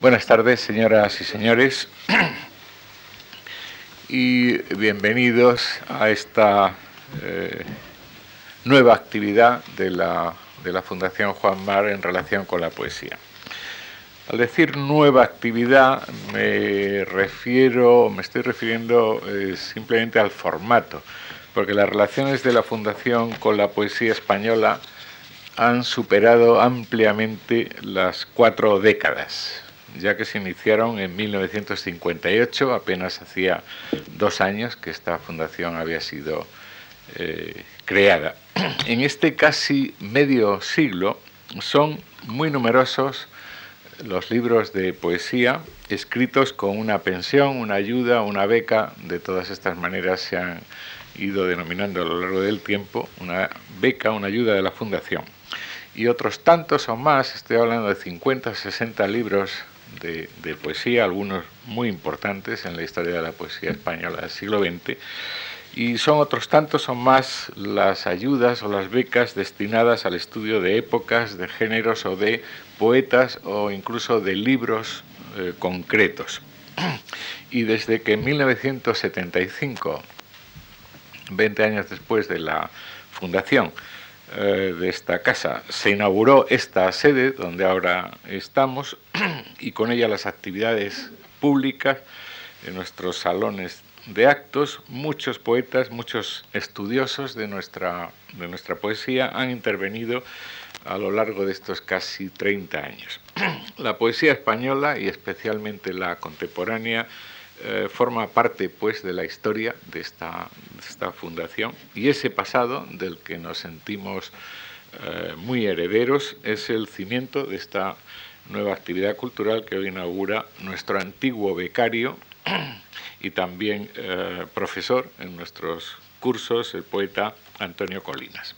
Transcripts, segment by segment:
Buenas tardes, señoras y señores, y bienvenidos a esta eh, nueva actividad de la, Fundación Juan Mar en relación con la poesía. Al decir nueva actividad me refiero, me estoy refiriendo eh, simplemente al formato, porque las relaciones de la Fundación con la poesía española han superado ampliamente las cuatro décadas ya que se iniciaron en 1958, apenas hacía dos años que esta fundación había sido eh, creada. En este casi medio siglo son muy numerosos los libros de poesía escritos con una pensión, una ayuda, una beca, de todas estas maneras se han ido denominando a lo largo del tiempo, una beca, una ayuda de la fundación. Y otros tantos o más, estoy hablando de 50 o 60 libros de, poesía, algunos muy importantes en la historia de la poesía española del siglo XX, y son otros tantos son más las ayudas o las becas destinadas al estudio de épocas, de géneros o de poetas o incluso de libros eh, concretos. Y desde que en 1975, 20 años después de la fundación, eh, de esta casa. Se inauguró esta sede donde ahora estamos y con ella las actividades públicas en nuestros salones de actos. Muchos poetas, muchos estudiosos de nuestra, de nuestra poesía han intervenido a lo largo de estos casi 30 años. La poesía española y especialmente la contemporánea eh, forma parte pues de la historia de esta, fundación y ese pasado del que nos sentimos eh, muy herederos es el cimiento de esta nueva actividad cultural que hoy inaugura nuestro antiguo becario y también eh, profesor en nuestros cursos, el poeta Antonio Colinas.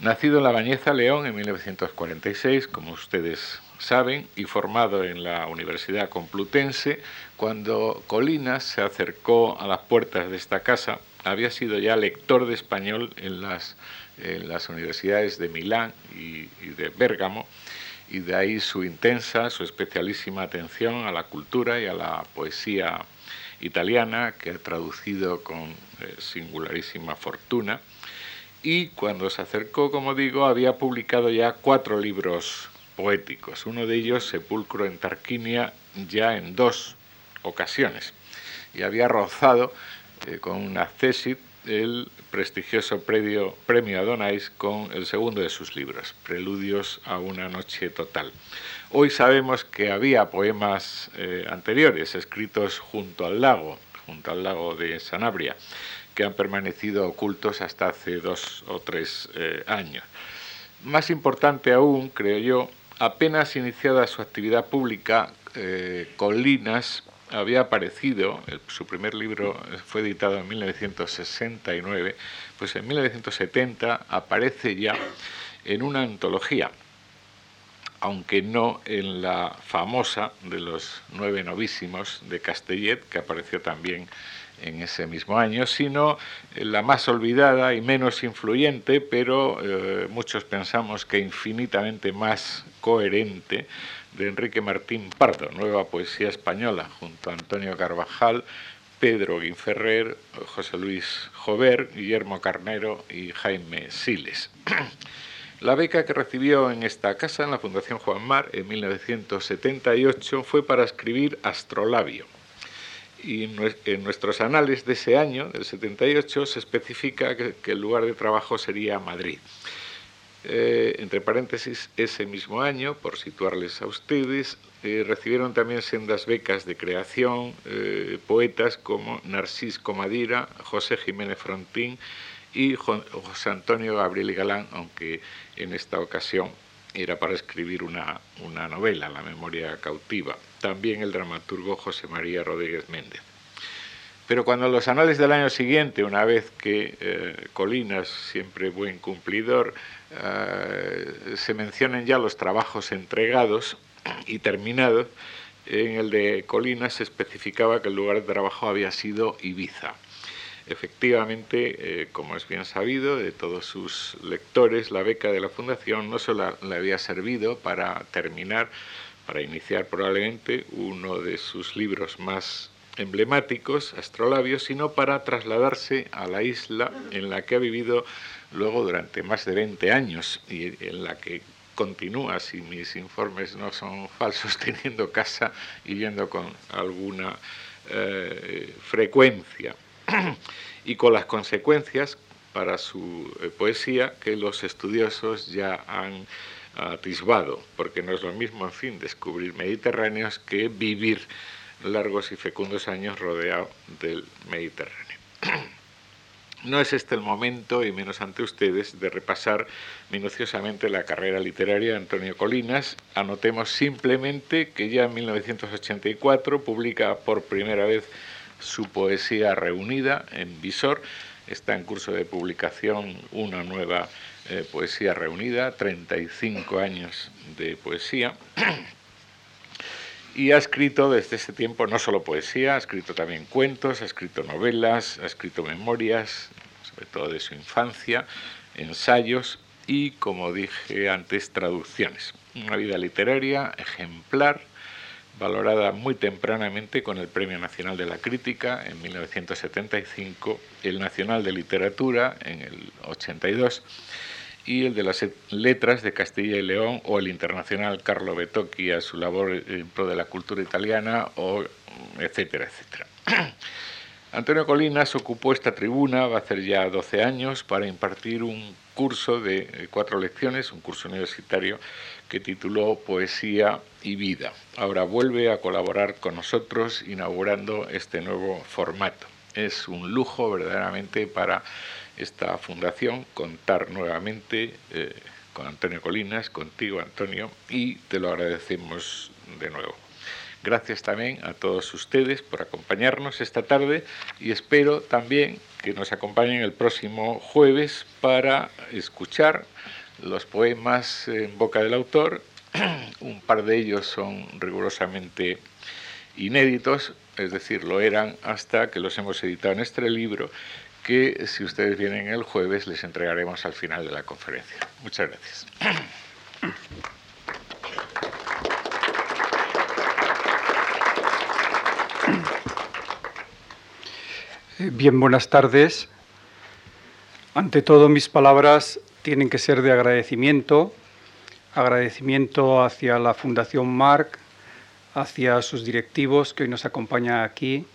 Nacido en La Bañeza, León, en 1946, como ustedes saben, y formado en la Universidad Complutense, cuando Colinas se acercó a las puertas de esta casa, había sido ya lector de español en las, las universidades de Milán y, de Bérgamo, y de ahí su intensa, su especialísima atención a la cultura y a la poesía italiana, que ha traducido con eh, singularísima fortuna. Y cuando se acercó, como digo, había publicado ya cuatro libros poéticos. Uno de ellos, Sepulcro en Tarquinia, ya en dos ocasiones. Y había rozado eh, con un accesit el prestigioso premio, premio Adonais con el segundo de sus libros, Preludios a una noche total. Hoy sabemos que había poemas eh, anteriores escritos junto al lago, junto al lago de Sanabria, que han permanecido ocultos hasta hace dos o tres eh, años. Más importante aún, creo yo, apenas iniciada su actividad pública, Colinas había aparecido, su primer libro fue editado en 1969, pues en 1970 aparece ya en una antología, aunque no en la famosa de los nueve novísimos de Castellet, que apareció también en ese mismo año, sino la más olvidada y menos influyente, pero eh, muchos pensamos que infinitamente más coherente, de Enrique Martín Pardo, Nueva Poesía Española, junto a Antonio Carvajal, Pedro Guinferrer, José Luis Jover, Guillermo Carnero y Jaime Siles. La beca que recibió en esta casa, en la Fundación Juan Mar, en 1978, fue para escribir Astrolabio. Y en nuestros anales de ese año, del 78, se especifica que el lugar de trabajo sería Madrid. Eh, entre paréntesis, ese mismo año, por situarles a ustedes, eh, recibieron también sendas becas de creación eh, poetas como Narcís Comadira, José Jiménez Frontín y José Antonio Gabriel Galán, aunque en esta ocasión era para escribir una, una novela, La memoria cautiva. También el dramaturgo José María Rodríguez Méndez. Pero cuando los anales del año siguiente, una vez que Colinas, siempre buen cumplidor, eh, se mencionan ya los trabajos entregados y terminados. En el de Colinas se especificaba que el lugar de trabajo había sido Ibiza. Efectivamente, eh, como es bien sabido de todos sus lectores, la beca de la Fundación no solo le había servido para terminar, para iniciar probablemente uno de sus libros más emblemáticos, Astrolabios, sino para trasladarse a la isla en la que ha vivido luego durante más de 20 años y en la que continúa, si mis informes no son falsos, teniendo casa y yendo con alguna eh, frecuencia y con las consecuencias para su eh, poesía que los estudiosos ya han atisbado, porque no es lo mismo, en fin, descubrir Mediterráneos que vivir largos y fecundos años rodeado del Mediterráneo. No es este el momento, y menos ante ustedes, de repasar minuciosamente la carrera literaria de Antonio Colinas. Anotemos simplemente que ya en 1984 publica por primera vez su poesía reunida en Visor. Está en curso de publicación una nueva eh, poesía reunida, 35 años de poesía. y ha escrito desde ese tiempo no solo poesía, ha escrito también cuentos, ha escrito novelas, ha escrito memorias, sobre todo de su infancia, ensayos y, como dije antes, traducciones. Una vida literaria ejemplar, valorada muy tempranamente con el Premio Nacional de la Crítica en 1975, el Nacional de Literatura en el 82 y el de las letras de Castilla y León o el internacional Carlo Betocchi a su labor en pro de la cultura italiana o etcétera, etcétera. Antonio Colinas ocupó esta tribuna, va a hacer ya 12 años, para impartir un curso de eh, cuatro lecciones, un curso universitario que tituló Poesía y Vida. Ahora vuelve a colaborar con nosotros inaugurando este nuevo formato. Es un lujo verdaderamente para esta fundación, contar nuevamente eh, con Antonio Colinas, contigo Antonio, y te lo agradecemos de nuevo. Gracias también a todos ustedes por acompañarnos esta tarde y espero también que nos acompañen el próximo jueves para escuchar los poemas en boca del autor. Un par de ellos son rigurosamente inéditos, es decir, lo eran hasta que los hemos editado en este libro que si ustedes vienen el jueves les entregaremos al final de la conferencia. Muchas gracias. Eh, bien, buenas tardes. Ante todo, mis palabras tienen que ser de agradecimiento, agradecimiento hacia la Fundación Marc, hacia sus directivos que hoy nos acompañan aquí.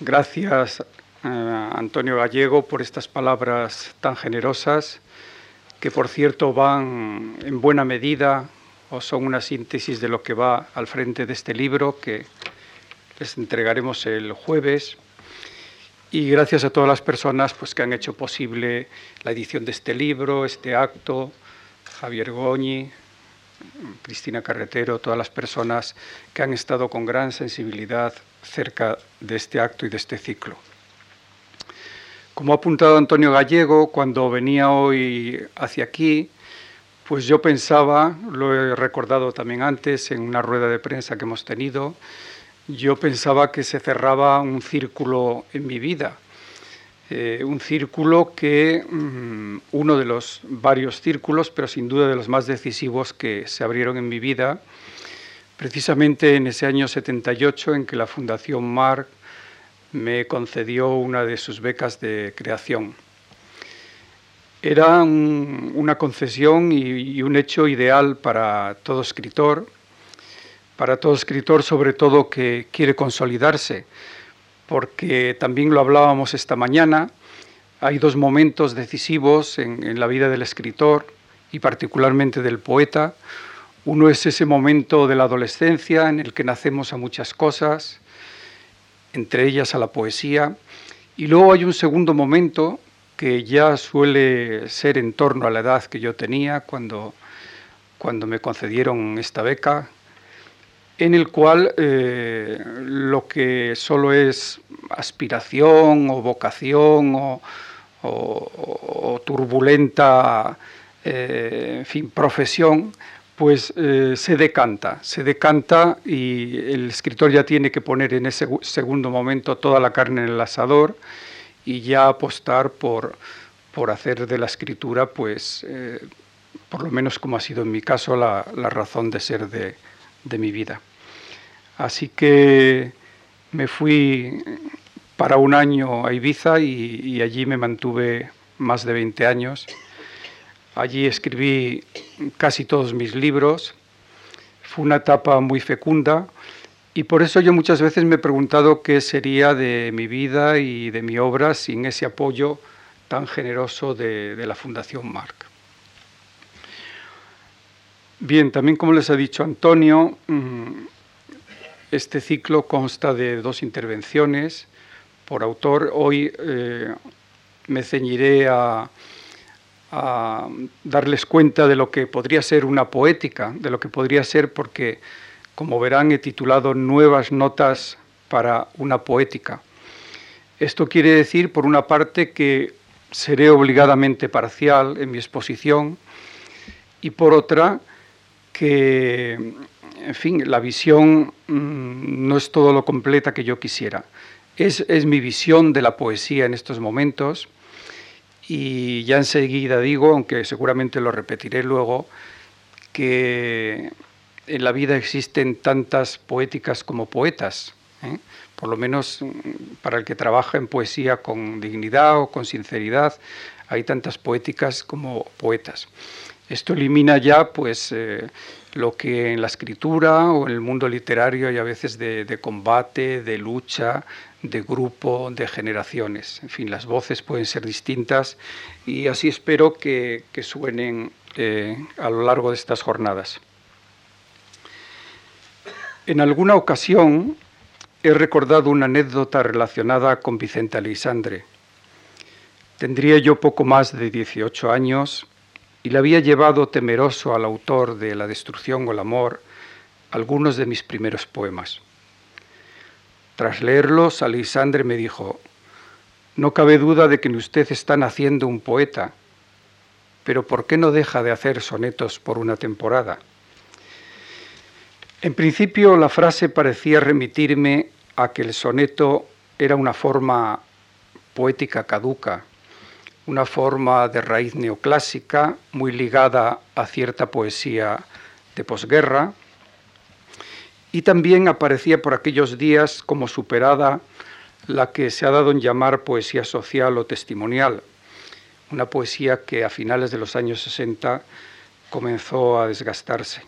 Gracias Antonio Gallego por estas palabras tan generosas, que por cierto van en buena medida o son una síntesis de lo que va al frente de este libro que les entregaremos el jueves. Y gracias a todas las personas pues, que han hecho posible la edición de este libro, este acto, Javier Goñi, Cristina Carretero, todas las personas que han estado con gran sensibilidad cerca de este acto y de este ciclo. Como ha apuntado Antonio Gallego, cuando venía hoy hacia aquí, pues yo pensaba, lo he recordado también antes en una rueda de prensa que hemos tenido, yo pensaba que se cerraba un círculo en mi vida, eh, un círculo que, mm, uno de los varios círculos, pero sin duda de los más decisivos que se abrieron en mi vida, precisamente en ese año 78 en que la Fundación Marc me concedió una de sus becas de creación. Era una concesión y, un hecho ideal para todo escritor, para todo escritor sobre todo que quiere consolidarse, porque también lo hablábamos esta mañana, hay dos momentos decisivos en la vida del escritor y particularmente del poeta. Uno es ese momento de la adolescencia en el que nacemos a muchas cosas, entre ellas a la poesía. Y luego hay un segundo momento que ya suele ser en torno a la edad que yo tenía cuando, cuando me concedieron esta beca, en el cual eh, lo que solo es aspiración o vocación o, turbulenta eh, en fin, profesión, pues eh, se decanta, se decanta y el escritor ya tiene que poner en ese segundo momento toda la carne en el asador y ya apostar por, por hacer de la escritura, pues, por lo menos como ha sido en mi caso, la, razón de ser de, de mi vida. Así que me fui para un año a Ibiza y, allí me mantuve más de 20 años. Allí escribí casi todos mis libros. Fue una etapa muy fecunda y por eso yo muchas veces me he preguntado qué sería de mi vida y de mi obra sin ese apoyo tan generoso de, la Fundación Marc. Bien, también como les ha dicho Antonio, mm, este ciclo consta de dos intervenciones por autor. Hoy eh, me ceñiré a, darles cuenta de lo que podría ser una poética, de lo que podría ser porque, como verán, he titulado Nuevas Notas para una Poética. Esto quiere decir, por una parte, que seré obligadamente parcial en mi exposición y por otra, que, en fin, la visión mm, no es todo lo completa que yo quisiera. Es, mi visión de la poesía en estos momentos y ya enseguida digo, aunque seguramente lo repetiré luego, que en la vida existen tantas poéticas como poetas, ¿eh? por lo menos mm, para el que trabaja en poesía con dignidad o con sinceridad, hay tantas poéticas como poetas. Esto elimina ya pues eh, lo que en la escritura o en el mundo literario hay a veces de combate, de lucha, de grupo, de generaciones. En fin, las voces pueden ser distintas y así espero que, suenen eh, a lo largo de estas jornadas. En alguna ocasión he recordado una anécdota relacionada con Vicente Alexandre. Tendría yo poco más de 18 años y le había llevado temeroso al autor de La destrucción o el amor algunos de mis primeros poemas. Tras leerlos, Alisandre me dijo, no cabe duda de que usted está naciendo un poeta, pero ¿por qué no deja de hacer sonetos por una temporada? En principio la frase parecía remitirme a que el soneto era una forma poética caduca, una forma de raíz neoclásica muy ligada a cierta poesía de posguerra, y también aparecía por aquellos días como superada la que se ha dado en llamar poesía social o testimonial, una poesía que a finales de los años 60 comenzó a desgastarse.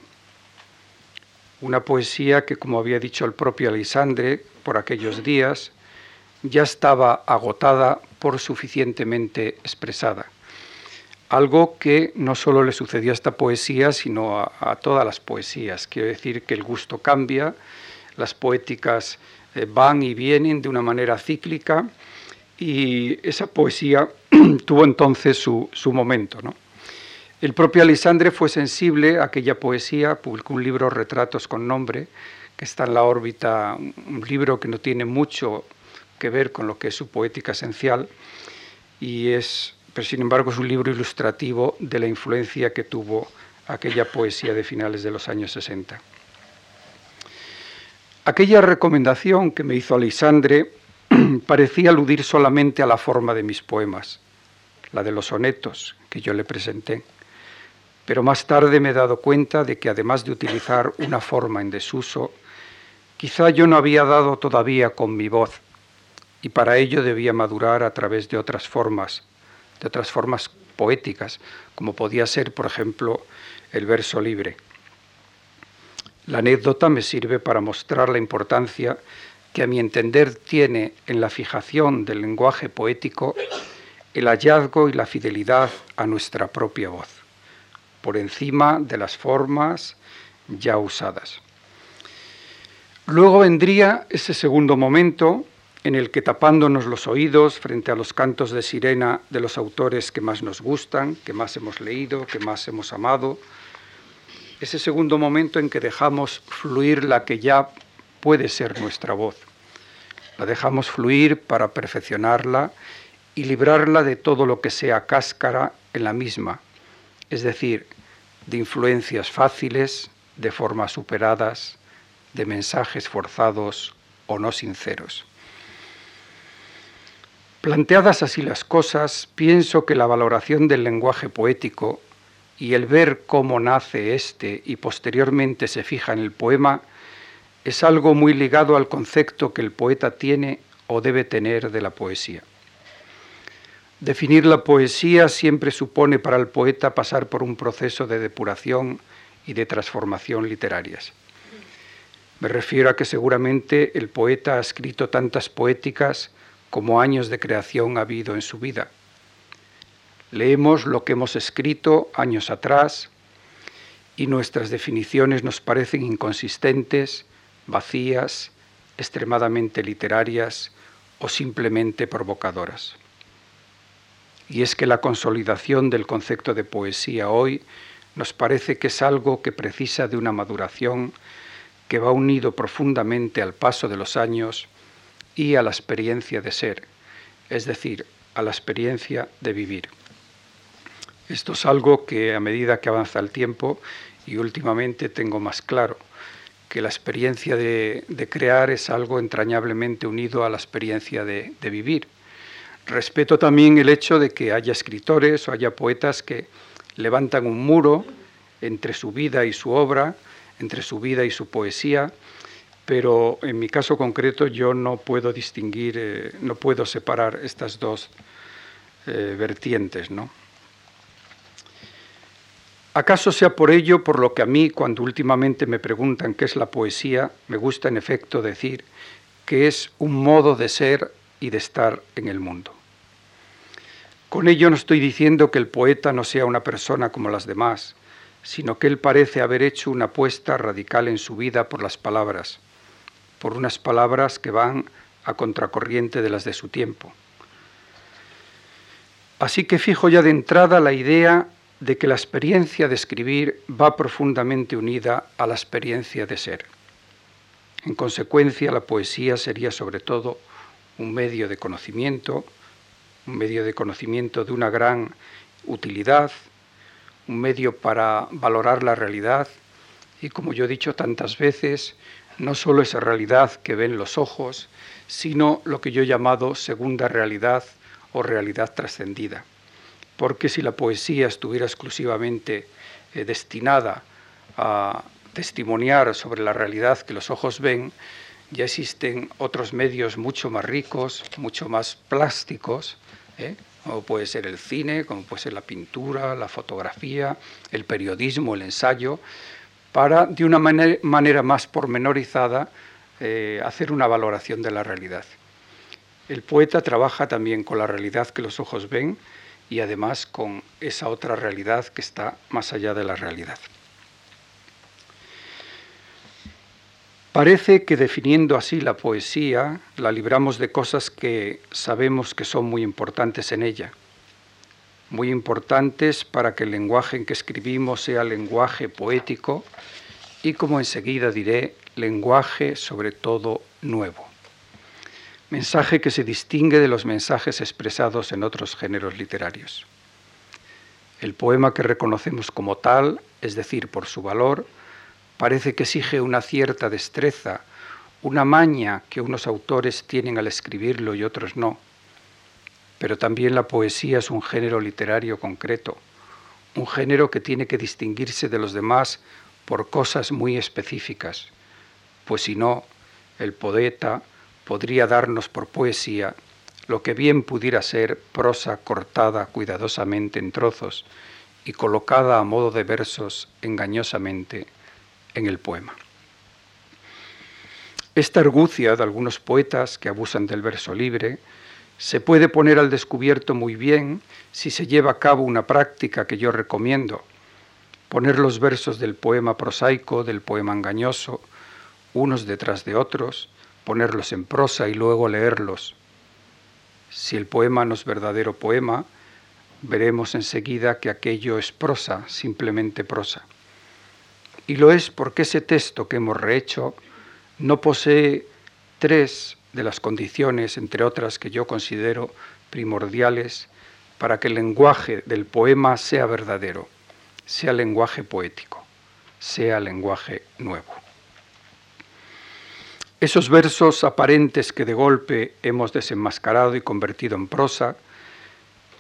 Una poesía que, como había dicho el propio Alisandre por aquellos días, ya estaba agotada por suficientemente expresada algo que no solo le sucedió a esta poesía, sino a, todas las poesías. Quiero decir que el gusto cambia, las poéticas eh, van y vienen de una manera cíclica y esa poesía tuvo entonces su, momento. El propio Alisandre fue sensible a aquella poesía, publicó un libro, Retratos con Nombre, que está en la órbita, un libro que no tiene mucho que ver con lo que es su poética esencial y es pero sin embargo es un libro ilustrativo de la influencia que tuvo aquella poesía de finales de los años 60. Aquella recomendación que me hizo Alisandre parecía aludir solamente a la forma de mis poemas, la de los sonetos que yo le presenté. Pero más tarde me he dado cuenta de que además de utilizar una forma en desuso, quizá yo no había dado todavía con mi voz y para ello debía madurar a través de otras formas de otras formas poéticas, como podía ser, por ejemplo, el verso libre. La anécdota me sirve para mostrar la importancia que a mi entender tiene en la fijación del lenguaje poético el hallazgo y la fidelidad a nuestra propia voz, por encima de las formas ya usadas. Luego vendría ese segundo momento en el que tapándonos los oídos frente a los cantos de sirena de los autores que más nos gustan, que más hemos leído, que más hemos amado, ese segundo momento en que dejamos fluir la que ya puede ser nuestra voz. La dejamos fluir para perfeccionarla y librarla de todo lo que sea cáscara en la misma, es decir, de influencias fáciles, de formas superadas, de mensajes forzados o no sinceros. Planteadas así las cosas, pienso que la valoración del lenguaje poético y el ver cómo nace éste y posteriormente se fija en el poema es algo muy ligado al concepto que el poeta tiene o debe tener de la poesía. Definir la poesía siempre supone para el poeta pasar por un proceso de depuración y de transformación literarias. Me refiero a que seguramente el poeta ha escrito tantas poéticas como años de creación ha habido en su vida. Leemos lo que hemos escrito años atrás y nuestras definiciones nos parecen inconsistentes, vacías, extremadamente literarias o simplemente provocadoras. Y es que la consolidación del concepto de poesía hoy nos parece que es algo que precisa de una maduración que va unido profundamente al paso de los años y a la experiencia de ser, es decir, a la experiencia de vivir. Esto es algo que a medida que avanza el tiempo y últimamente tengo más claro, que la experiencia de, crear es algo entrañablemente unido a la experiencia de vivir. Respeto también el hecho de que haya escritores o haya poetas que levantan un muro entre su vida y su obra, entre su vida y su poesía, pero en mi caso concreto yo no puedo distinguir, eh, no puedo separar estas dos eh, vertientes, ¿no? ¿Acaso sea por ello por lo que a mí, cuando últimamente me preguntan qué es la poesía, me gusta en efecto decir que es un modo de ser y de estar en el mundo? Con ello no estoy diciendo que el poeta no sea una persona como las demás, sino que él parece haber hecho una apuesta radical en su vida por las palabras, por unas palabras que van a contracorriente de las de su tiempo. Así que fijo ya de entrada la idea de que la experiencia de escribir va profundamente unida a la experiencia de ser. En consecuencia, la poesía sería sobre todo un medio de conocimiento, un medio de conocimiento de una gran utilidad, un medio para valorar la realidad y, como yo he dicho tantas veces, no solo esa realidad que ven los ojos, sino lo que yo he llamado segunda realidad o realidad trascendida. Porque si la poesía estuviera exclusivamente eh, destinada a testimoniar sobre la realidad que los ojos ven, ya existen otros medios mucho más ricos, mucho más plásticos, ¿eh? como puede ser el cine, como puede ser la pintura, la fotografía, el periodismo, el ensayo, para de una manera, más pormenorizada eh, hacer una valoración de la realidad. El poeta trabaja también con la realidad que los ojos ven y además con esa otra realidad que está más allá de la realidad. Parece que definiendo así la poesía, la libramos de cosas que sabemos que son muy importantes en ella, muy importantes para que el lenguaje en que escribimos sea lenguaje poético y, como enseguida diré, lenguaje sobre todo nuevo. Mensaje que se distingue de los mensajes expresados en otros géneros literarios. El poema que reconocemos como tal, es decir, por su valor, parece que exige una cierta destreza, una maña que unos autores tienen al escribirlo y otros no. Pero también la poesía es un género literario concreto, un género que tiene que distinguirse de los demás por cosas muy específicas, pues si no, el poeta podría darnos por poesía lo que bien pudiera ser prosa cortada cuidadosamente en trozos y colocada a modo de versos engañosamente en el poema. Esta argucia de algunos poetas que abusan del verso libre se puede poner al descubierto muy bien si se lleva a cabo una práctica que yo recomiendo, poner los versos del poema prosaico, del poema engañoso, unos detrás de otros, ponerlos en prosa y luego leerlos. Si el poema no es verdadero poema, veremos enseguida que aquello es prosa, simplemente prosa. Y lo es porque ese texto que hemos rehecho no posee tres de las condiciones, entre otras que yo considero primordiales, para que el lenguaje del poema sea verdadero, sea lenguaje poético, sea lenguaje nuevo. Esos versos aparentes que de golpe hemos desenmascarado y convertido en prosa,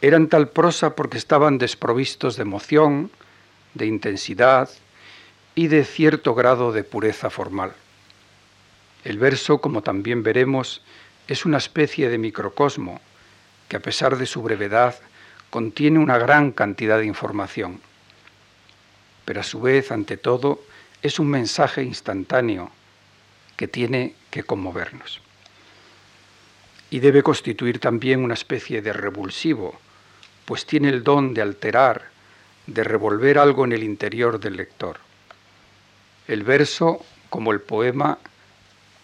eran tal prosa porque estaban desprovistos de emoción, de intensidad y de cierto grado de pureza formal. El verso, como también veremos, es una especie de microcosmo que a pesar de su brevedad contiene una gran cantidad de información, pero a su vez, ante todo, es un mensaje instantáneo que tiene que conmovernos. Y debe constituir también una especie de revulsivo, pues tiene el don de alterar, de revolver algo en el interior del lector. El verso, como el poema,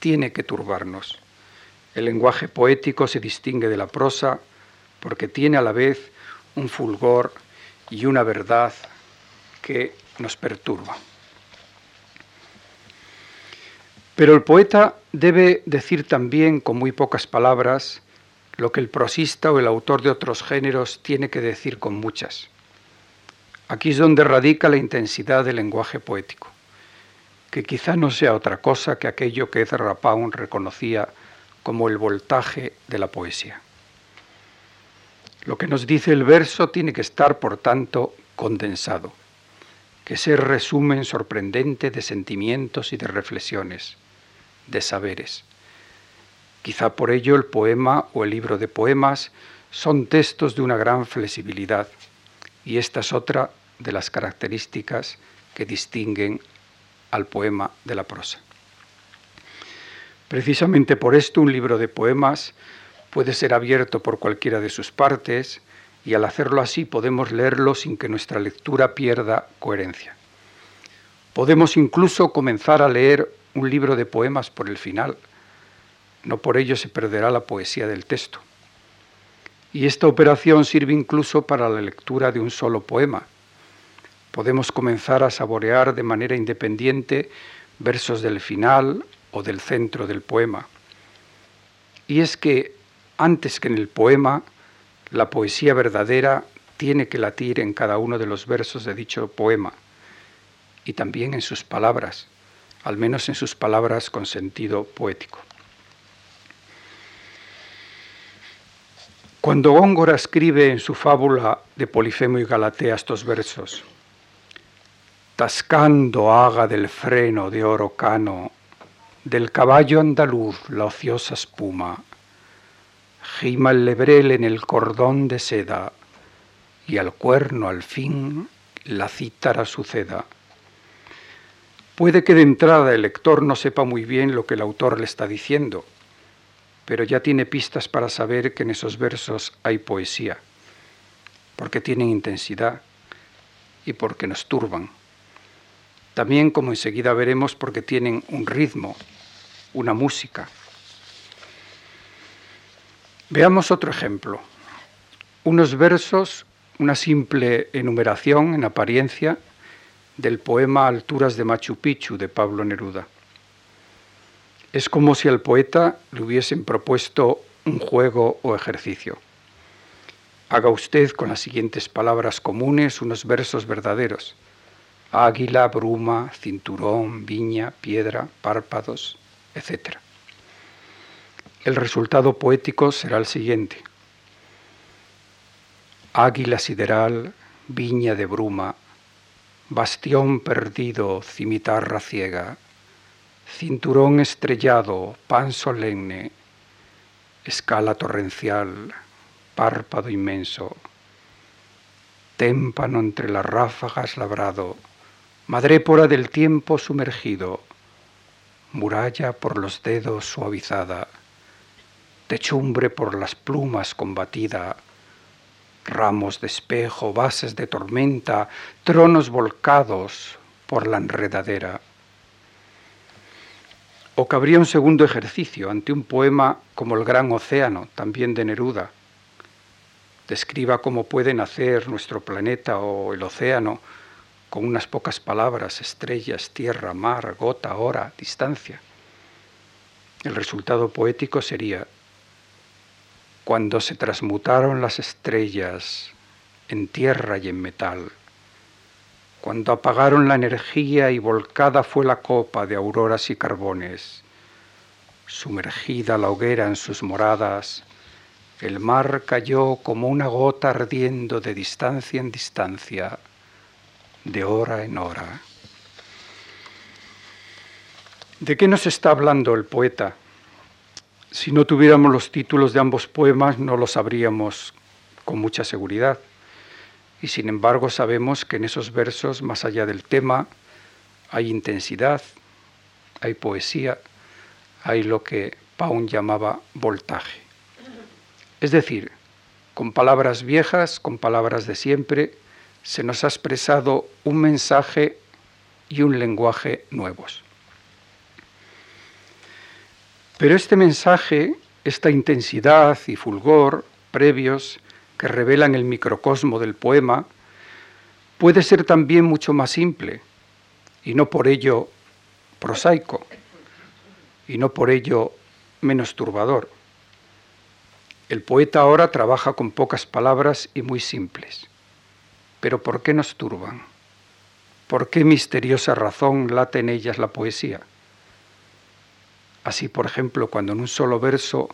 tiene que turbarnos. El lenguaje poético se distingue de la prosa porque tiene a la vez un fulgor y una verdad que nos perturba. Pero el poeta debe decir también con muy pocas palabras lo que el prosista o el autor de otros géneros tiene que decir con muchas. Aquí es donde radica la intensidad del lenguaje poético, que quizá no sea otra cosa que aquello que Ezra Pound reconocía como el voltaje de la poesía. Lo que nos dice el verso tiene que estar, por tanto, condensado, que es el resumen sorprendente de sentimientos y de reflexiones, de saberes. Quizá por ello el poema o el libro de poemas son textos de una gran flexibilidad, y esta es otra de las características que distinguen al poema de la prosa. Precisamente por esto un libro de poemas puede ser abierto por cualquiera de sus partes y al hacerlo así podemos leerlo sin que nuestra lectura pierda coherencia. Podemos incluso comenzar a leer un libro de poemas por el final. No por ello se perderá la poesía del texto. Y esta operación sirve incluso para la lectura de un solo poema. Podemos comenzar a saborear de manera independiente versos del final o del centro del poema. Y es que antes que en el poema, la poesía verdadera tiene que latir en cada uno de los versos de dicho poema y también en sus palabras, al menos en sus palabras con sentido poético. Cuando Góngora escribe en su fábula de Polifemo y Galatea estos versos, tascando haga del freno de oro cano, del caballo andaluz la ociosa espuma, gima el lebrel en el cordón de seda, y al cuerno al fin la cítara suceda. Puede que de entrada el lector no sepa muy bien lo que el autor le está diciendo, pero ya tiene pistas para saber que en esos versos hay poesía, porque tienen intensidad y porque nos turban. También, como enseguida veremos, porque tienen un ritmo, una música. Veamos otro ejemplo. Unos versos, una simple enumeración en apariencia del poema Alturas de Machu Picchu de Pablo Neruda. Es como si al poeta le hubiesen propuesto un juego o ejercicio. Haga usted con las siguientes palabras comunes unos versos verdaderos. Águila, bruma, cinturón, viña, piedra, párpados, etc. El resultado poético será el siguiente. Águila sideral, viña de bruma, bastión perdido, cimitarra ciega, cinturón estrellado, pan solemne, escala torrencial, párpado inmenso, témpano entre las ráfagas labrado, madrépora del tiempo sumergido, muralla por los dedos suavizada, techumbre por las plumas combatida, ramos de espejo, bases de tormenta, tronos volcados por la enredadera. O cabría un segundo ejercicio ante un poema como El Gran Océano, también de Neruda. Describa cómo puede nacer nuestro planeta o el océano con unas pocas palabras, estrellas, tierra, mar, gota, hora, distancia. El resultado poético sería cuando se transmutaron las estrellas en tierra y en metal, cuando apagaron la energía y volcada fue la copa de auroras y carbones, sumergida la hoguera en sus moradas, el mar cayó como una gota ardiendo de distancia en distancia, de hora en hora. ¿De qué nos está hablando el poeta? Si no tuviéramos los títulos de ambos poemas no lo sabríamos con mucha seguridad. Y sin embargo sabemos que en esos versos, más allá del tema, hay intensidad, hay poesía, hay lo que Paun llamaba voltaje. Es decir, con palabras viejas, con palabras de siempre, se nos ha expresado un mensaje y un lenguaje nuevos. Pero este mensaje, esta intensidad y fulgor previos que revelan el microcosmo del poema, puede ser también mucho más simple y no por ello prosaico y no por ello menos turbador. El poeta ahora trabaja con pocas palabras y muy simples. Pero ¿por qué nos turban? ¿Por qué misteriosa razón late en ellas la poesía? Así, por ejemplo, cuando en un solo verso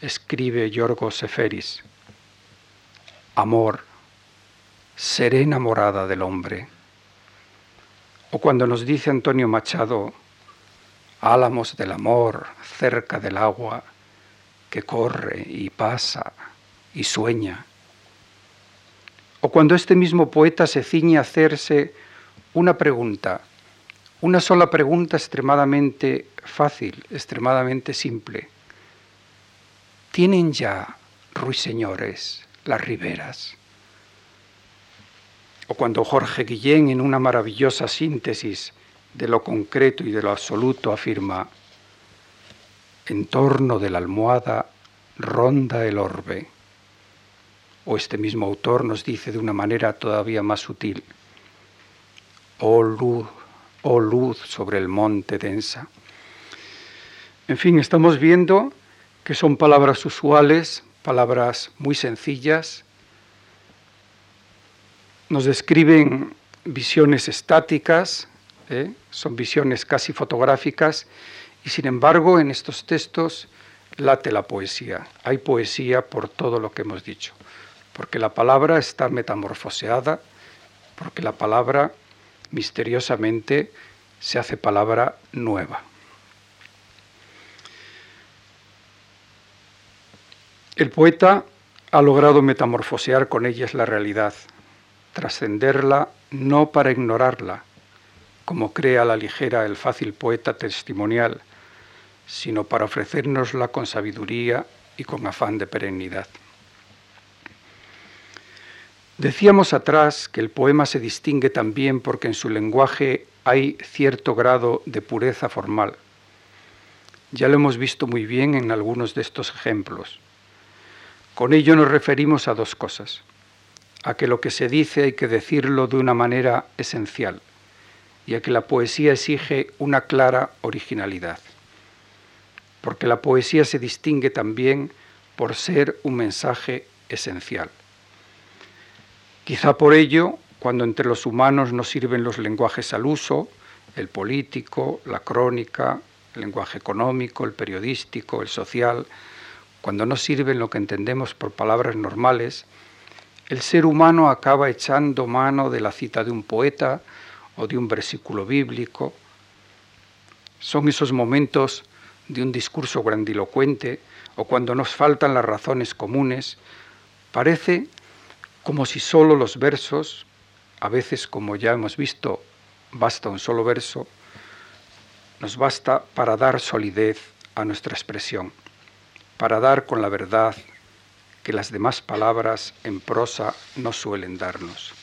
escribe Yorgos Seferis, amor, seré enamorada del hombre. O cuando nos dice Antonio Machado, álamos del amor cerca del agua que corre y pasa y sueña. O cuando este mismo poeta se ciñe a hacerse una pregunta, una sola pregunta extremadamente fácil, extremadamente simple. ¿Tienen ya ruiseñores las riberas? O cuando Jorge Guillén, en una maravillosa síntesis de lo concreto y de lo absoluto, afirma, en torno de la almohada ronda el orbe. O este mismo autor nos dice de una manera todavía más sutil, oh luz oh luz sobre el monte densa. En fin, estamos viendo que son palabras usuales, palabras muy sencillas, nos describen visiones estáticas, ¿eh? son visiones casi fotográficas, y sin embargo en estos textos late la poesía. Hay poesía por todo lo que hemos dicho, porque la palabra está metamorfoseada, porque la palabra misteriosamente se hace palabra nueva. El poeta ha logrado metamorfosear con ellas la realidad, trascenderla no para ignorarla, como crea la ligera el fácil poeta testimonial, sino para ofrecérnosla con sabiduría y con afán de perennidad. Decíamos atrás que el poema se distingue también porque en su lenguaje hay cierto grado de pureza formal. Ya lo hemos visto muy bien en algunos de estos ejemplos. Con ello nos referimos a dos cosas. A que lo que se dice hay que decirlo de una manera esencial y a que la poesía exige una clara originalidad. Porque la poesía se distingue también por ser un mensaje esencial. Quizá por ello, cuando entre los humanos no sirven los lenguajes al uso, el político, la crónica, el lenguaje económico, el periodístico, el social, cuando no sirven lo que entendemos por palabras normales, el ser humano acaba echando mano de la cita de un poeta o de un versículo bíblico. Son esos momentos de un discurso grandilocuente o cuando nos faltan las razones comunes, parece como si solo los versos, a veces como ya hemos visto, basta un solo verso, nos basta para dar solidez a nuestra expresión, para dar con la verdad que las demás palabras en prosa no suelen darnos.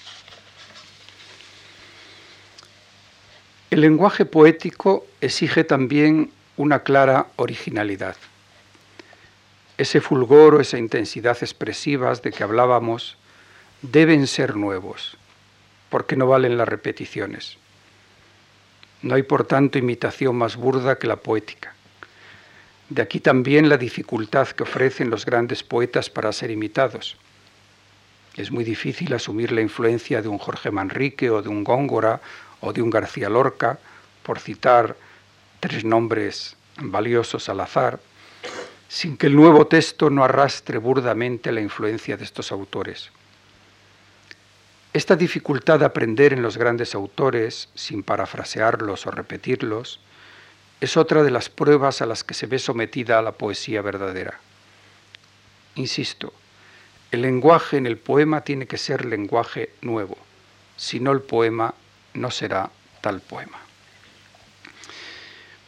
El lenguaje poético exige también una clara originalidad. Ese fulgor o esa intensidad expresivas de que hablábamos deben ser nuevos, porque no valen las repeticiones. No hay, por tanto, imitación más burda que la poética. De aquí también la dificultad que ofrecen los grandes poetas para ser imitados. Es muy difícil asumir la influencia de un Jorge Manrique o de un Góngora o de un García Lorca, por citar tres nombres valiosos al azar, sin que el nuevo texto no arrastre burdamente la influencia de estos autores. Esta dificultad de aprender en los grandes autores, sin parafrasearlos o repetirlos, es otra de las pruebas a las que se ve sometida la poesía verdadera. Insisto, el lenguaje en el poema tiene que ser lenguaje nuevo, si no el poema no será tal poema.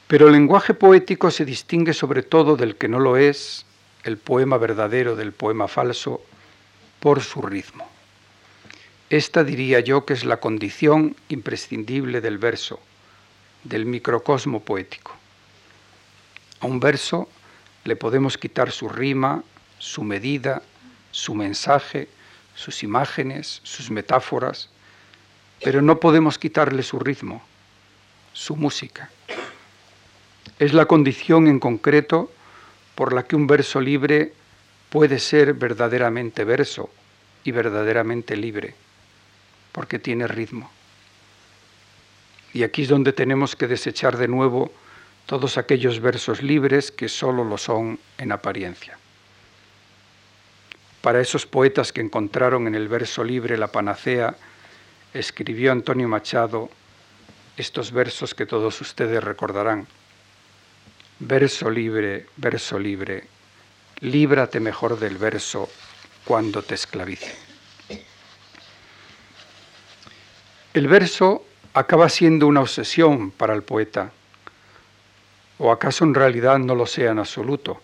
Pero el lenguaje poético se distingue sobre todo del que no lo es, el poema verdadero del poema falso, por su ritmo. Esta diría yo que es la condición imprescindible del verso, del microcosmo poético. A un verso le podemos quitar su rima, su medida, su mensaje, sus imágenes, sus metáforas, pero no podemos quitarle su ritmo, su música. Es la condición en concreto por la que un verso libre puede ser verdaderamente verso y verdaderamente libre, porque tiene ritmo. Y aquí es donde tenemos que desechar de nuevo todos aquellos versos libres que solo lo son en apariencia. Para esos poetas que encontraron en el verso libre la panacea, escribió Antonio Machado estos versos que todos ustedes recordarán. Verso libre, verso libre, líbrate mejor del verso cuando te esclavice. El verso acaba siendo una obsesión para el poeta, o acaso en realidad no lo sea en absoluto.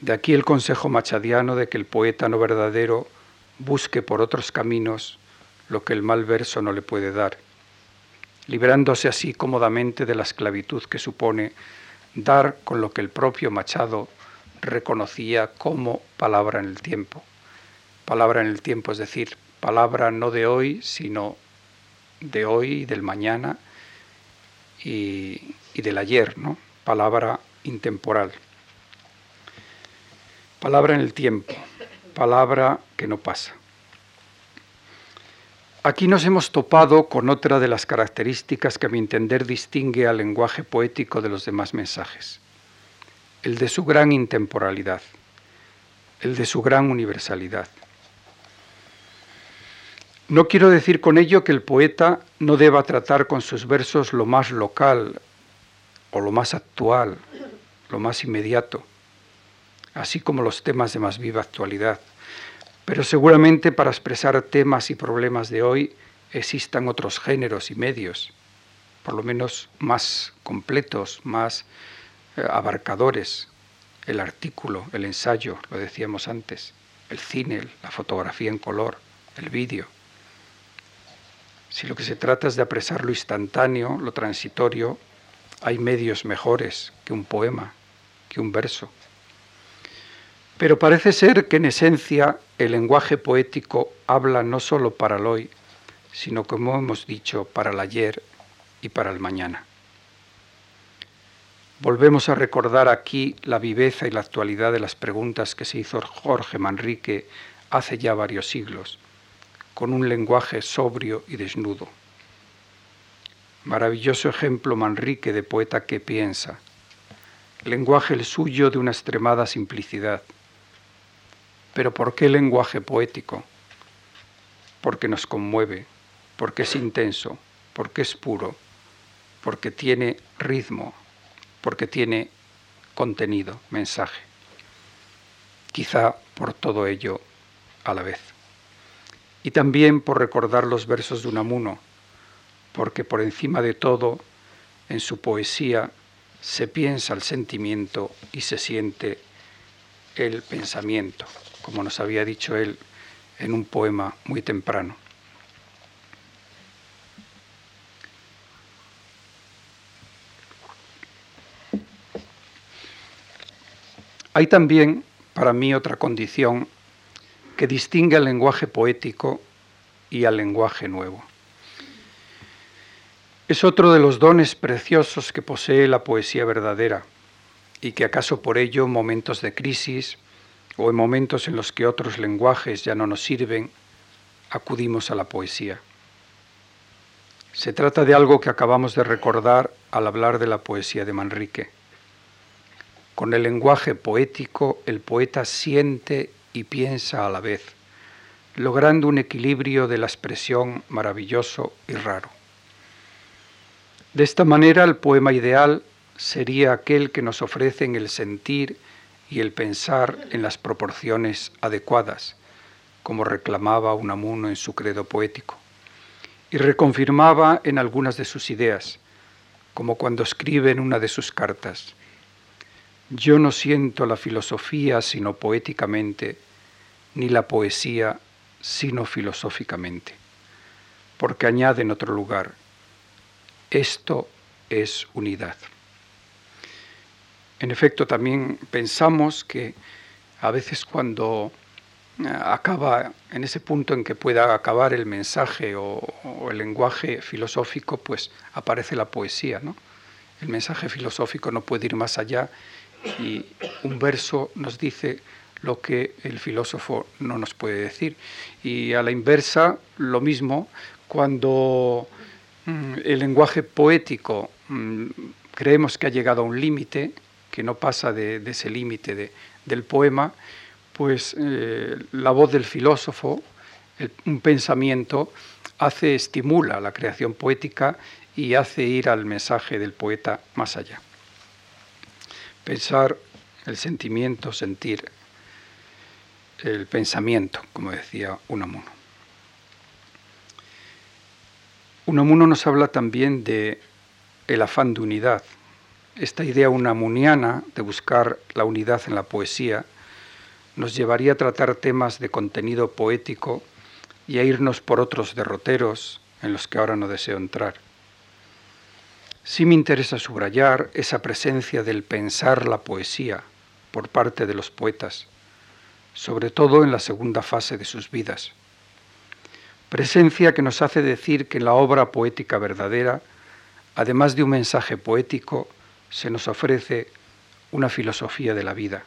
De aquí el consejo machadiano de que el poeta no verdadero busque por otros caminos lo que el mal verso no le puede dar, librándose así cómodamente de la esclavitud que supone dar con lo que el propio Machado reconocía como palabra en el tiempo. Palabra en el tiempo, es decir, palabra no de hoy, sino de hoy y del mañana y, del ayer, ¿no? Palabra intemporal. Palabra en el tiempo, palabra que no pasa. Aquí nos hemos topado con otra de las características que a mi entender distingue al lenguaje poético de los demás mensajes, el de su gran intemporalidad, el de su gran universalidad. No quiero decir con ello que el poeta no deba tratar con sus versos lo más local o lo más actual, lo más inmediato, así como los temas de más viva actualidad. Pero seguramente para expresar temas y problemas de hoy existan otros géneros y medios, por lo menos más completos, más eh, abarcadores. El artículo, el ensayo, lo decíamos antes, el cine, la fotografía en color, el vídeo. Si lo que se trata es de apresar lo instantáneo, lo transitorio, hay medios mejores que un poema, que un verso. Pero parece ser que en esencia el lenguaje poético habla no solo para el hoy, sino como hemos dicho, para el ayer y para el mañana. Volvemos a recordar aquí la viveza y la actualidad de las preguntas que se hizo Jorge Manrique hace ya varios siglos con un lenguaje sobrio y desnudo. Maravilloso ejemplo Manrique de poeta que piensa, lenguaje el suyo de una extremada simplicidad. Pero ¿por qué lenguaje poético? Porque nos conmueve, porque es intenso, porque es puro, porque tiene ritmo, porque tiene contenido, mensaje. Quizá por todo ello a la vez y también por recordar los versos de Unamuno, porque por encima de todo, en su poesía se piensa el sentimiento y se siente el pensamiento, como nos había dicho él en un poema muy temprano. Hay también para mí otra condición que distingue al lenguaje poético y al lenguaje nuevo. Es otro de los dones preciosos que posee la poesía verdadera y que acaso por ello en momentos de crisis o en momentos en los que otros lenguajes ya no nos sirven, acudimos a la poesía. Se trata de algo que acabamos de recordar al hablar de la poesía de Manrique. Con el lenguaje poético el poeta siente y piensa a la vez, logrando un equilibrio de la expresión maravilloso y raro. De esta manera el poema ideal sería aquel que nos ofrecen el sentir y el pensar en las proporciones adecuadas, como reclamaba Unamuno en su credo poético, y reconfirmaba en algunas de sus ideas, como cuando escribe en una de sus cartas, Yo no siento la filosofía sino poéticamente, ni la poesía sino filosóficamente, porque añade en otro lugar, esto es unidad. En efecto, también pensamos que a veces cuando eh, acaba en ese punto en que pueda acabar el mensaje o, el lenguaje filosófico, pues aparece la poesía, ¿no? El mensaje filosófico no puede ir más allá y un verso nos dice lo que el filósofo no nos puede decir. Y a la inversa, lo mismo, cuando mm, el lenguaje poético mm, creemos que ha llegado a un límite, que no pasa de, ese límite del poema, pues eh, la voz del filósofo, un pensamiento, hace, estimula la creación poética y hace ir al mensaje del poeta más allá. Pensar, el sentimiento, sentir, el pensamiento, como decía Unamuno. Unamuno nos habla también de el afán de unidad, esta idea unamuniana de buscar la unidad en la poesía nos llevaría a tratar temas de contenido poético y a irnos por otros derroteros en los que ahora no deseo entrar. Sí me interesa subrayar esa presencia del pensar la poesía por parte de los poetas, sobre todo en la segunda fase de sus vidas. Presencia que nos hace decir que en la obra poética verdadera, además de un mensaje poético, se nos ofrece una filosofía de la vida.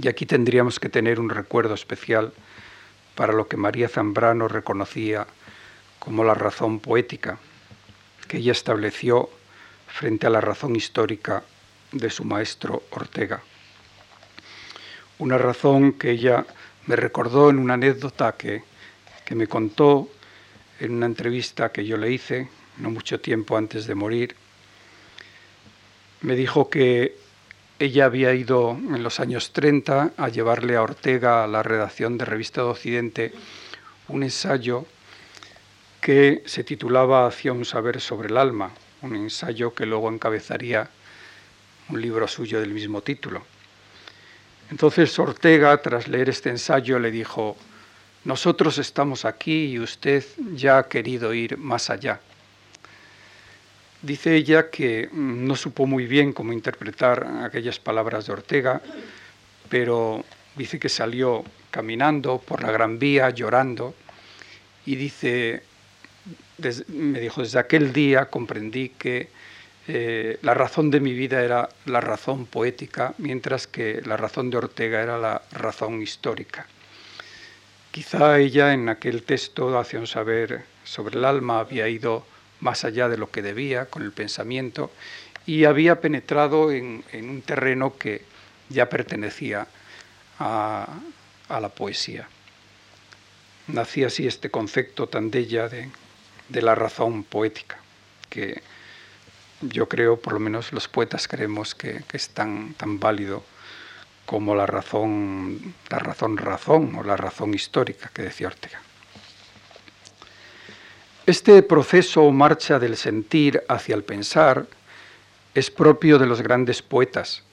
Y aquí tendríamos que tener un recuerdo especial para lo que María Zambrano reconocía como la razón poética, que ella estableció frente a la razón histórica de su maestro Ortega. Una razón que ella me recordó en una anécdota que, que me contó en una entrevista que yo le hice no mucho tiempo antes de morir me dijo que ella había ido en los años 30 a llevarle a Ortega a la redacción de Revista de Occidente un ensayo que se titulaba Hacia un saber sobre el alma, un ensayo que luego encabezaría un libro suyo del mismo título. Entonces Ortega, tras leer este ensayo, le dijo, nosotros estamos aquí y usted ya ha querido ir más allá. Dice ella que mm, no supo muy bien cómo interpretar aquellas palabras de Ortega, pero dice que salió caminando por la Gran Vía llorando y dice, me dijo, desde aquel día comprendí que eh, la razón de mi vida era la razón poética, mientras que la razón de Ortega era la razón histórica. Quizá ella en aquel texto hacia un saber sobre el alma había ido más allá de lo que debía con el pensamiento y había penetrado en, un terreno que ya pertenecía a, la poesía. Nacía así este concepto tan de ella de, la razón poética, que yo creo, por lo menos los poetas creemos que, que es tan, tan válido como la razón, la razón razón o la razón histórica que decía Ortega. Este proceso o marcha del sentir hacia el pensar es propio de los grandes poetas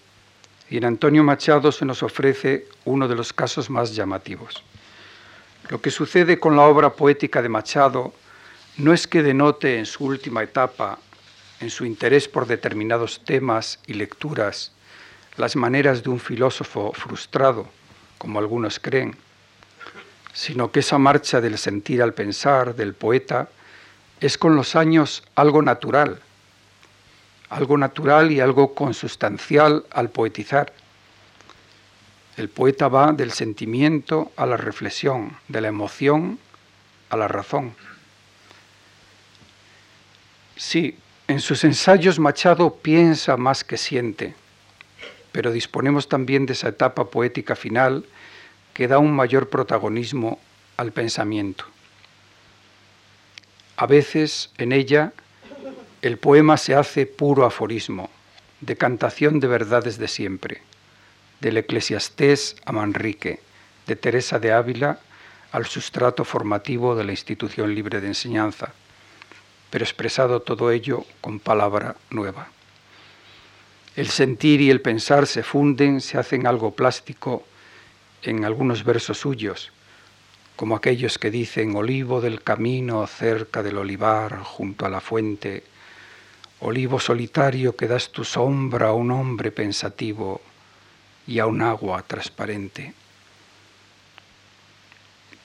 y en Antonio Machado se nos ofrece uno de los casos más llamativos. Lo que sucede con la obra poética de Machado no es que denote en su última etapa, en su interés por determinados temas y lecturas, las maneras de un filósofo frustrado, como algunos creen, sino que esa marcha del sentir al pensar del poeta es con los años algo natural, algo natural y algo consustancial al poetizar. El poeta va del sentimiento a la reflexión, de la emoción a la razón. Sí, en sus ensayos Machado piensa más que siente, pero disponemos también de esa etapa poética final que da un mayor protagonismo al pensamiento. A veces en ella el poema se hace puro aforismo, decantación de verdades de siempre, del eclesiastés a Manrique, de Teresa de Ávila al sustrato formativo de la institución libre de enseñanza, pero expresado todo ello con palabra nueva. El sentir y el pensar se funden, se hacen algo plástico en algunos versos suyos, como aquellos que dicen olivo del camino cerca del olivar junto a la fuente, olivo solitario que das tu sombra a un hombre pensativo y a un agua transparente.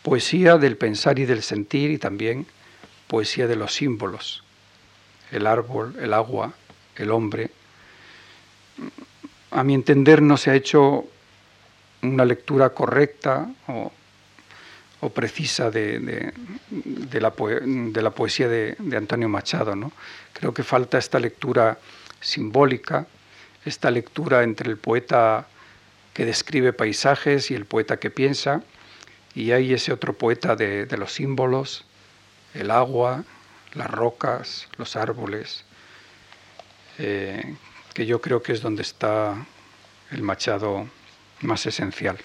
Poesía del pensar y del sentir y también poesía de los símbolos, el árbol, el agua, el hombre. A mi entender no se ha hecho una lectura correcta o, precisa de, la de, la poesía de, Antonio Machado. ¿no? Creo que falta esta lectura simbólica, esta lectura entre el poeta que describe paisajes y el poeta que piensa, y hay ese otro poeta de, los símbolos, el agua, las rocas, los árboles, eh, que yo creo que es donde está el Machado más esencial.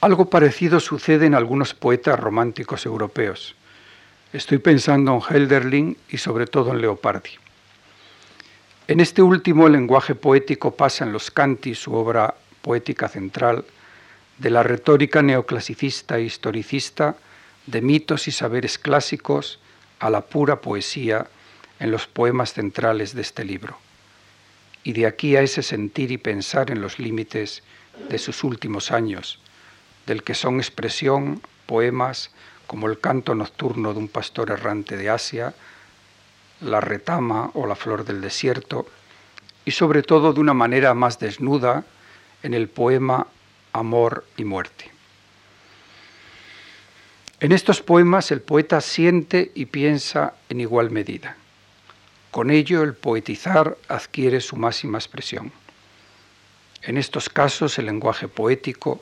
Algo parecido sucede en algunos poetas románticos europeos. Estoy pensando en Helderling y sobre todo en Leopardi. En este último lenguaje poético pasa en los canti, su obra poética central, de la retórica neoclasicista e historicista, de mitos y saberes clásicos, a la pura poesía en los poemas centrales de este libro y de aquí a ese sentir y pensar en los límites de sus últimos años, del que son expresión poemas como el canto nocturno de un pastor errante de Asia, la retama o la flor del desierto, y sobre todo de una manera más desnuda en el poema Amor y Muerte. En estos poemas el poeta siente y piensa en igual medida. Con ello el poetizar adquiere su máxima expresión. En estos casos el lenguaje poético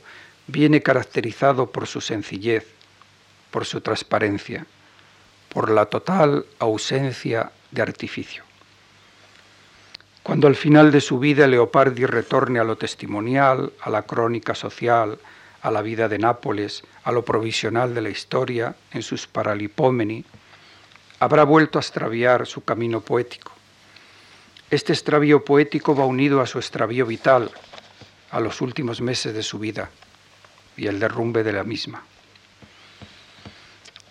viene caracterizado por su sencillez, por su transparencia, por la total ausencia de artificio. Cuando al final de su vida Leopardi retorne a lo testimonial, a la crónica social, a la vida de Nápoles, a lo provisional de la historia, en sus Paralipómeni, habrá vuelto a extraviar su camino poético. Este extravío poético va unido a su extravío vital, a los últimos meses de su vida y el derrumbe de la misma.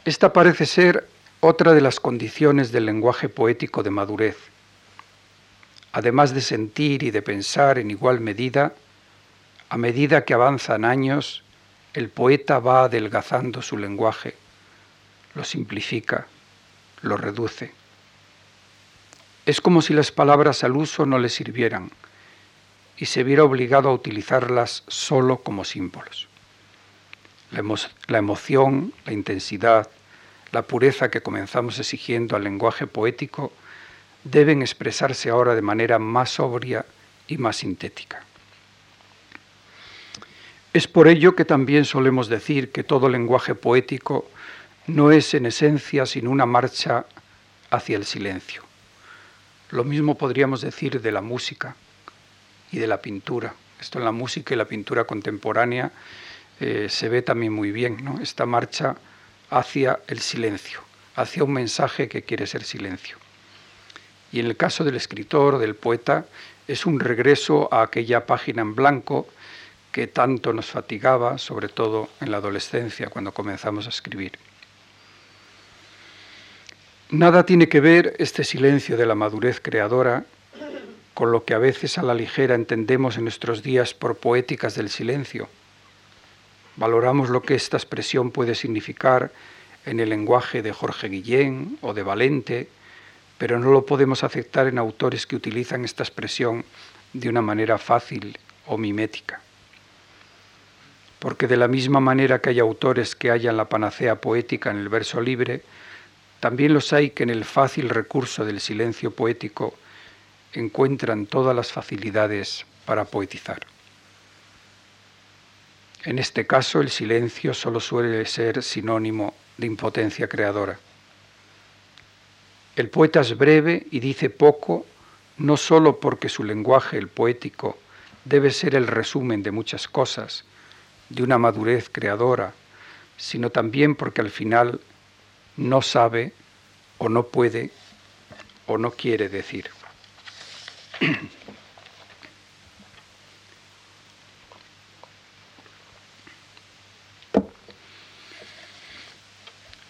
Esta parece ser otra de las condiciones del lenguaje poético de madurez. Además de sentir y de pensar en igual medida, a medida que avanzan años, el poeta va adelgazando su lenguaje, lo simplifica, lo reduce. Es como si las palabras al uso no le sirvieran y se viera obligado a utilizarlas solo como símbolos. La, emoción, la intensidad, la pureza que comenzamos exigiendo al lenguaje poético deben expresarse ahora de manera más sobria y más sintética. Es por ello que también solemos decir que todo lenguaje poético no es en esencia sino una marcha hacia el silencio. Lo mismo podríamos decir de la música y de la pintura. Esto en la música y la pintura contemporánea eh, se ve también muy bien, ¿no? esta marcha hacia el silencio, hacia un mensaje que quiere ser silencio. Y en el caso del escritor, del poeta, es un regreso a aquella página en blanco que tanto nos fatigaba, sobre todo en la adolescencia, cuando comenzamos a escribir. Nada tiene que ver este silencio de la madurez creadora con lo que a veces a la ligera entendemos en nuestros días por poéticas del silencio. Valoramos lo que esta expresión puede significar en el lenguaje de Jorge Guillén o de Valente, pero no lo podemos aceptar en autores que utilizan esta expresión de una manera fácil o mimética. Porque de la misma manera que hay autores que hallan la panacea poética en el verso libre, también los hay que en el fácil recurso del silencio poético encuentran todas las facilidades para poetizar. En este caso, el silencio solo suele ser sinónimo de impotencia creadora. El poeta es breve y dice poco, no solo porque su lenguaje, el poético, debe ser el resumen de muchas cosas, de una madurez creadora, sino también porque al final no sabe o no puede o no quiere decir.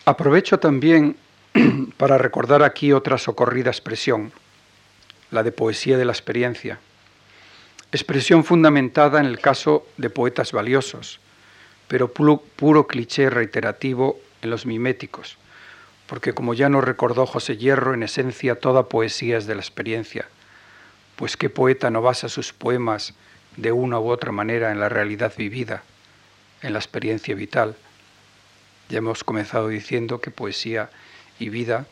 Aprovecho también para recordar aquí otra socorrida expresión, la de poesía de la experiencia, expresión fundamentada en el caso de poetas valiosos, pero puro, cliché reiterativo en los miméticos, porque como ya nos recordó José Hierro, en esencia toda poesía es de la experiencia, pues qué poeta no basa sus poemas de una u otra manera en la realidad vivida, en la experiencia vital, ya hemos comenzado diciendo que poesía y vida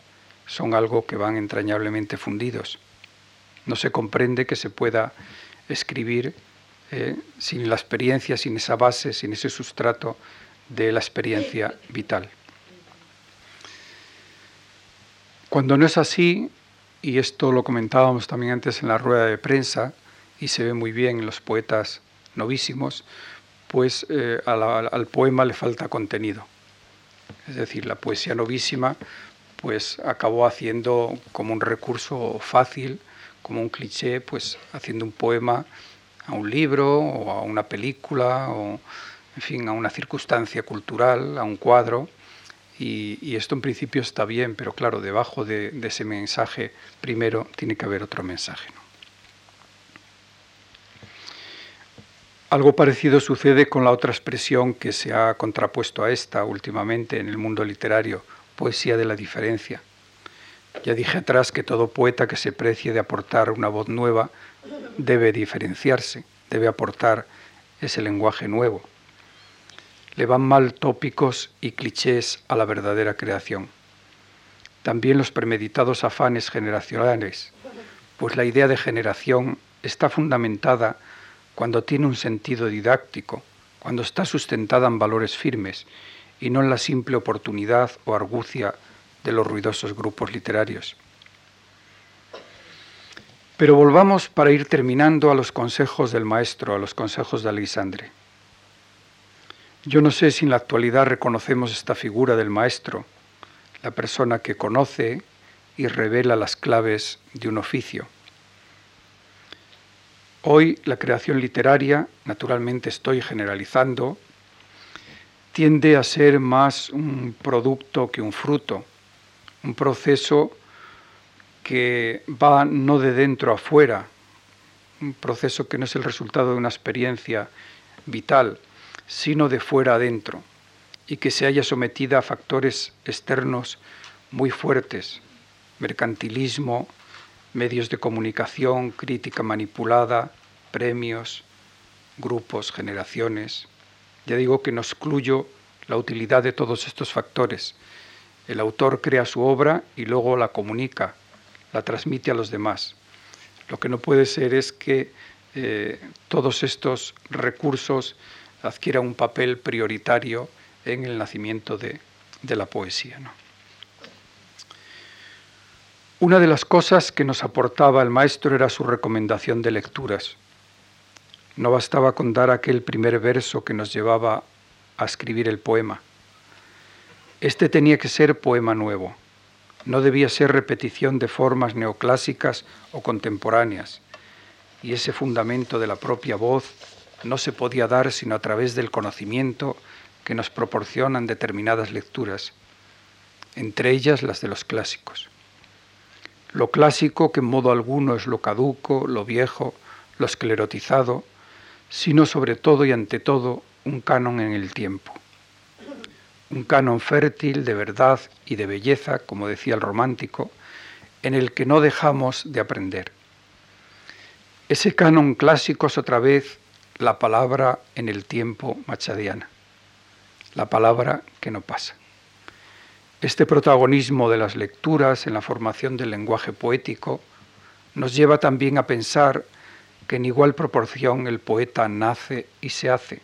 son algo que van entrañablemente fundidos. No se comprende que se pueda escribir eh, sin la experiencia, sin esa base, sin ese sustrato de la experiencia vital. Cuando no es así, y esto lo comentábamos también antes en la rueda de prensa, y se ve muy bien en los poetas novísimos, pues eh, al poema le falta contenido. Es decir, la poesía novísima pues acabó haciendo como un recurso fácil, como un cliché, pues haciendo un poema a un libro o a una película o en fin, a una circunstancia cultural, a un cuadro. Y, esto en principio está bien, pero claro, debajo de, ese mensaje primero tiene que haber otro mensaje. Algo parecido sucede con la otra expresión que se ha contrapuesto a esta últimamente en el mundo literario, poesía de la diferencia. Ya dije atrás que todo poeta que se precie de aportar una voz nueva debe diferenciarse, debe aportar ese lenguaje nuevo. Le van mal tópicos y clichés a la verdadera creación. También los premeditados afanes generacionales, pues la idea de generación está fundamentada cuando tiene un sentido didáctico, cuando está sustentada en valores firmes y no en la simple oportunidad o argucia de los ruidosos grupos literarios. Pero volvamos para ir terminando a los consejos del maestro, a los consejos de Alexandre. Yo no sé si en la actualidad reconocemos esta figura del maestro, la persona que conoce y revela las claves de un oficio. Hoy la creación literaria, naturalmente estoy generalizando, tiende a ser más un producto que un fruto, un proceso que va no de dentro a fuera, un proceso que no es el resultado de una experiencia vital, sino de fuera adentro, y que se haya sometida a factores externos muy fuertes, mercantilismo, medios de comunicación, crítica manipulada, premios, grupos, generaciones. Ya digo que no excluyo la utilidad de todos estos factores. El autor crea su obra y luego la comunica, la transmite a los demás. Lo que no puede ser es que eh, todos estos recursos adquieran un papel prioritario en el nacimiento de, la poesía. Una de las cosas que nos aportaba el maestro era su recomendación de lecturas. No bastaba con dar aquel primer verso que nos llevaba a escribir el poema. Este tenía que ser poema nuevo. No debía ser repetición de formas neoclásicas o contemporáneas. Y ese fundamento de la propia voz no se podía dar sino a través del conocimiento que nos proporcionan determinadas lecturas, entre ellas las de los clásicos lo clásico que en modo alguno es lo caduco, lo viejo, lo esclerotizado, sino sobre todo y ante todo un canon en el tiempo. Un canon fértil de verdad y de belleza, como decía el romántico, en el que no dejamos de aprender. Ese canon clásico es otra vez la palabra en el tiempo machadiana, la palabra que no pasa. Este protagonismo de las lecturas en la formación del lenguaje poético nos lleva también a pensar que en igual proporción el poeta nace y se hace,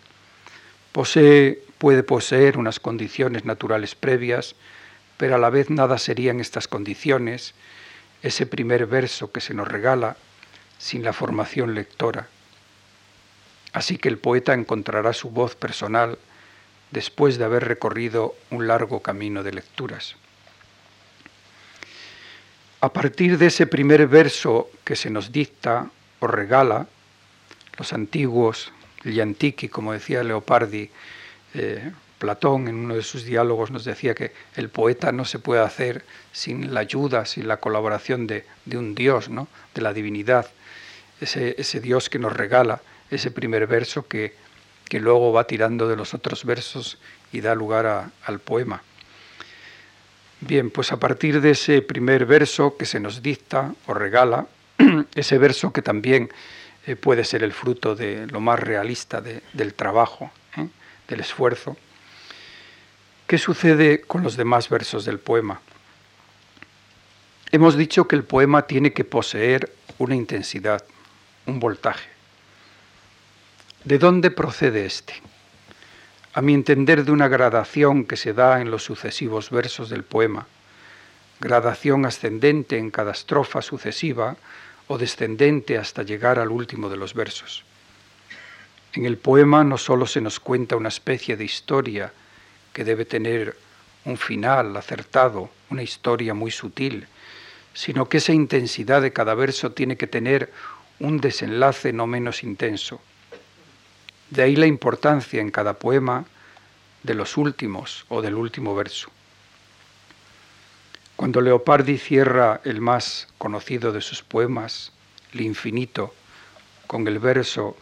Posee, puede poseer unas condiciones naturales previas, pero a la vez nada serían estas condiciones, ese primer verso que se nos regala, sin la formación lectora. Así que el poeta encontrará su voz personal después de haber recorrido un largo camino de lecturas. A partir de ese primer verso que se nos dicta o regala, los antiguos, antichi, como decía Leopardi, eh, Platón en uno de sus diálogos nos decía que el poeta no se puede hacer sin la ayuda, sin la colaboración de, un Dios, ¿no? de la divinidad, ese, Dios que nos regala ese primer verso que, luego va tirando de los otros versos y da lugar al poema. Bien, pues a partir de ese primer verso que se nos dicta o regala, ese verso que también eh, puede ser el fruto de lo más realista del trabajo. Del esfuerzo, ¿Qué sucede con los demás versos del poema? Hemos dicho que el poema tiene que poseer una intensidad, un voltaje. ¿De dónde procede este? A mi entender de una gradación que se da en los sucesivos versos del poema, gradación ascendente en cada estrofa sucesiva o descendente hasta llegar al último de los versos. En el poema no solo se nos cuenta una especie de historia, que debe tener un final acertado, una historia muy sutil, sino que esa intensidad de cada verso tiene que tener un desenlace no menos intenso. De ahí la importancia en cada poema de los últimos o del último verso. Cuando Leopardi cierra el más conocido de sus poemas, El infinito, con el verso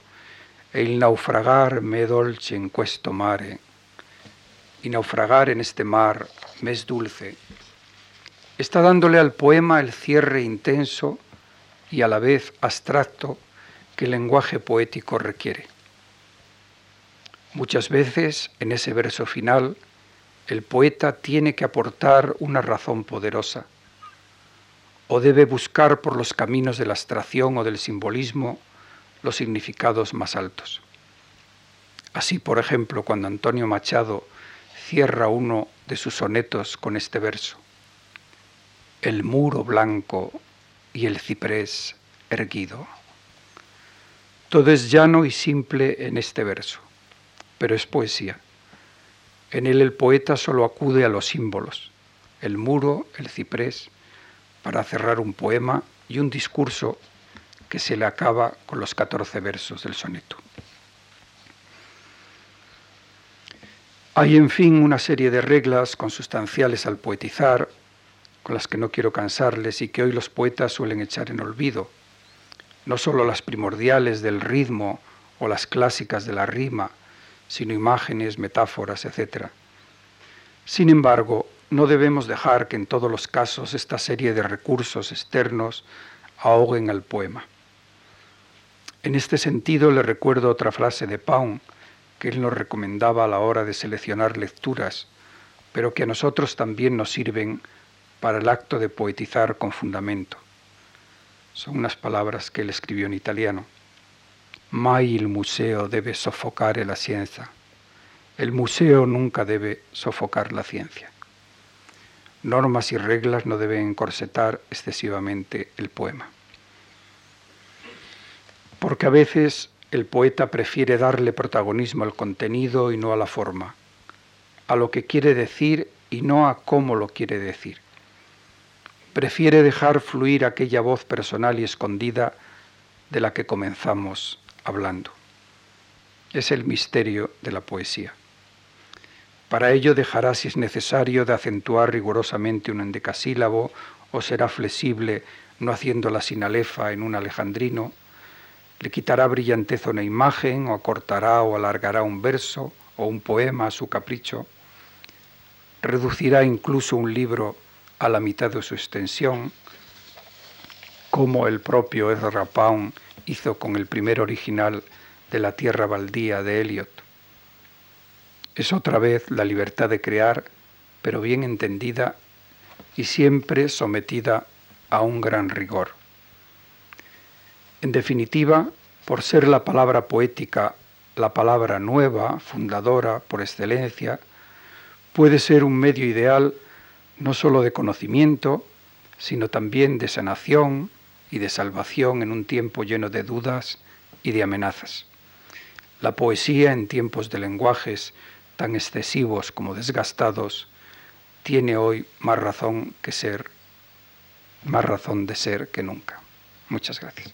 El naufragar me dolce in questo mare, y naufragar en este mar me es dulce, está dándole al poema el cierre intenso y a la vez abstracto que el lenguaje poético requiere. Muchas veces en ese verso final el poeta tiene que aportar una razón poderosa o debe buscar por los caminos de la abstracción o del simbolismo los significados más altos. Así, por ejemplo, cuando Antonio Machado cierra uno de sus sonetos con este verso. El muro blanco y el ciprés erguido. Todo es llano y simple en este verso, pero es poesía. En él el poeta solo acude a los símbolos, el muro, el ciprés, para cerrar un poema y un discurso que se le acaba con los 14 versos del soneto. Hay, en fin, una serie de reglas consustanciales al poetizar, con las que no quiero cansarles y que hoy los poetas suelen echar en olvido. No solo las primordiales del ritmo o las clásicas de la rima, sino imágenes, metáforas, etc. Sin embargo, no debemos dejar que en todos los casos esta serie de recursos externos ahoguen al poema. En este sentido le recuerdo otra frase de Pound, que él nos recomendaba a la hora de seleccionar lecturas, pero que a nosotros también nos sirven para el acto de poetizar con fundamento. Son unas palabras que él escribió en italiano. Mai il museo debe sofocar la ciencia. El museo nunca debe sofocar la ciencia. Normas y reglas no deben encorsetar excesivamente el poema. Porque a veces el poeta prefiere darle protagonismo al contenido y no a la forma, a lo que quiere decir y no a cómo lo quiere decir. Prefiere dejar fluir aquella voz personal y escondida de la que comenzamos hablando. Es el misterio de la poesía. Para ello dejará, si es necesario, de acentuar rigurosamente un endecasílabo o será flexible no haciendo la sinalefa en un alejandrino, le quitará brillantez una imagen, o acortará o alargará un verso o un poema a su capricho. Reducirá incluso un libro a la mitad de su extensión, como el propio Ezra Pound hizo con el primer original de La Tierra Baldía de Eliot. Es otra vez la libertad de crear, pero bien entendida y siempre sometida a un gran rigor. En definitiva, por ser la palabra poética la palabra nueva, fundadora por excelencia, puede ser un medio ideal no sólo de conocimiento, sino también de sanación y de salvación en un tiempo lleno de dudas y de amenazas. La poesía en tiempos de lenguajes tan excesivos como desgastados tiene hoy más razón que ser, más razón de ser que nunca. Muchas gracias.